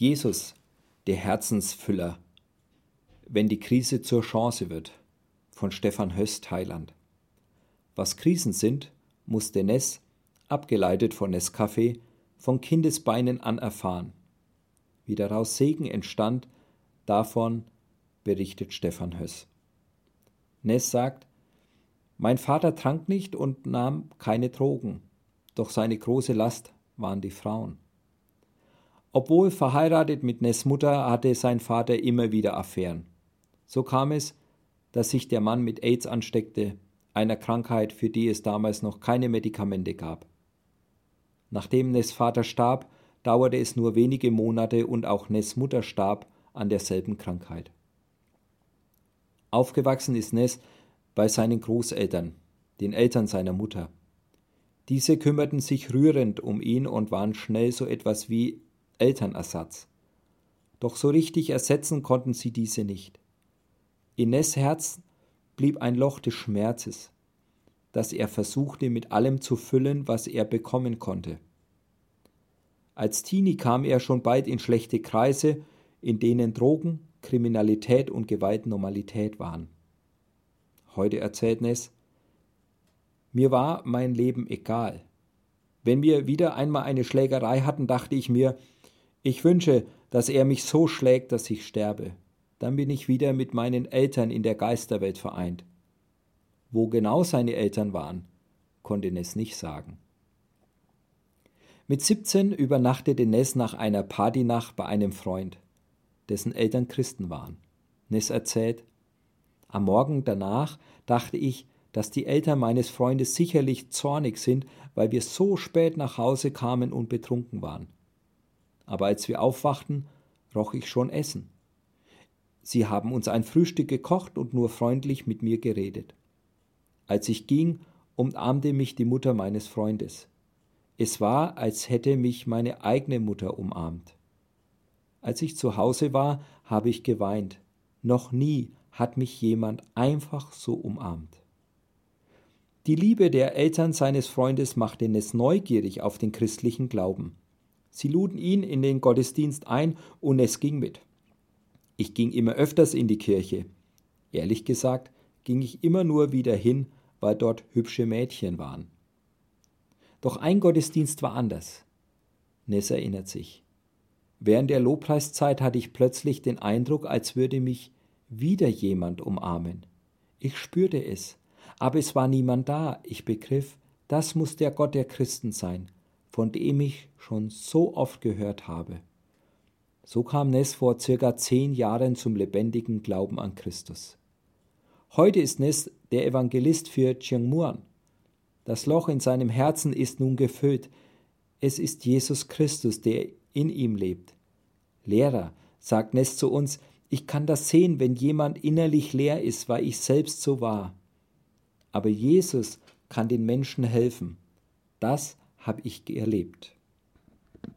Jesus, der Herzensfüller, wenn die Krise zur Chance wird, von Stefan Höss, Thailand. Was Krisen sind, musste Ness, abgeleitet von Nescafé, von Kindesbeinen an erfahren. Wie daraus Segen entstand, davon berichtet Stefan Höss. Ness sagt, mein Vater trank nicht und nahm keine Drogen, doch seine große Last waren die Frauen. Obwohl verheiratet mit Ness Mutter hatte sein Vater immer wieder Affären. So kam es, dass sich der Mann mit AIDS ansteckte, einer Krankheit, für die es damals noch keine Medikamente gab. Nachdem Ness Vater starb, dauerte es nur wenige Monate und auch Ness Mutter starb an derselben Krankheit. Aufgewachsen ist Ness bei seinen Großeltern, den Eltern seiner Mutter. Diese kümmerten sich rührend um ihn und waren schnell so etwas wie Elternersatz. Doch so richtig ersetzen konnten sie diese nicht. Ines Herz blieb ein Loch des Schmerzes, das er versuchte mit allem zu füllen, was er bekommen konnte. Als Teenie kam er schon bald in schlechte Kreise, in denen Drogen, Kriminalität und Gewalt Normalität waren. Heute erzählt Ness, mir war mein Leben egal. Wenn wir wieder einmal eine Schlägerei hatten, dachte ich mir, ich wünsche, dass er mich so schlägt, dass ich sterbe. Dann bin ich wieder mit meinen Eltern in der Geisterwelt vereint. Wo genau seine Eltern waren, konnte Ness nicht sagen. Mit 17 übernachtete Ness nach einer Partynacht bei einem Freund, dessen Eltern Christen waren. Ness erzählt, am Morgen danach dachte ich, dass die Eltern meines Freundes sicherlich zornig sind, weil wir so spät nach Hause kamen und betrunken waren aber als wir aufwachten, roch ich schon Essen. Sie haben uns ein Frühstück gekocht und nur freundlich mit mir geredet. Als ich ging, umarmte mich die Mutter meines Freundes. Es war, als hätte mich meine eigene Mutter umarmt. Als ich zu Hause war, habe ich geweint. Noch nie hat mich jemand einfach so umarmt. Die Liebe der Eltern seines Freundes machte es neugierig auf den christlichen Glauben. Sie luden ihn in den Gottesdienst ein und es ging mit. Ich ging immer öfters in die Kirche. Ehrlich gesagt ging ich immer nur wieder hin, weil dort hübsche Mädchen waren. Doch ein Gottesdienst war anders. Ness erinnert sich. Während der Lobpreiszeit hatte ich plötzlich den Eindruck, als würde mich wieder jemand umarmen. Ich spürte es, aber es war niemand da. Ich begriff, das muss der Gott der Christen sein, von dem ich schon so oft gehört habe. So kam Ness vor circa zehn Jahren zum lebendigen Glauben an Christus. Heute ist Ness der Evangelist für Chiangmuan. Das Loch in seinem Herzen ist nun gefüllt. Es ist Jesus Christus, der in ihm lebt. Lehrer, sagt Ness zu uns, ich kann das sehen, wenn jemand innerlich leer ist, weil ich selbst so war. Aber Jesus kann den Menschen helfen. Das habe ich erlebt.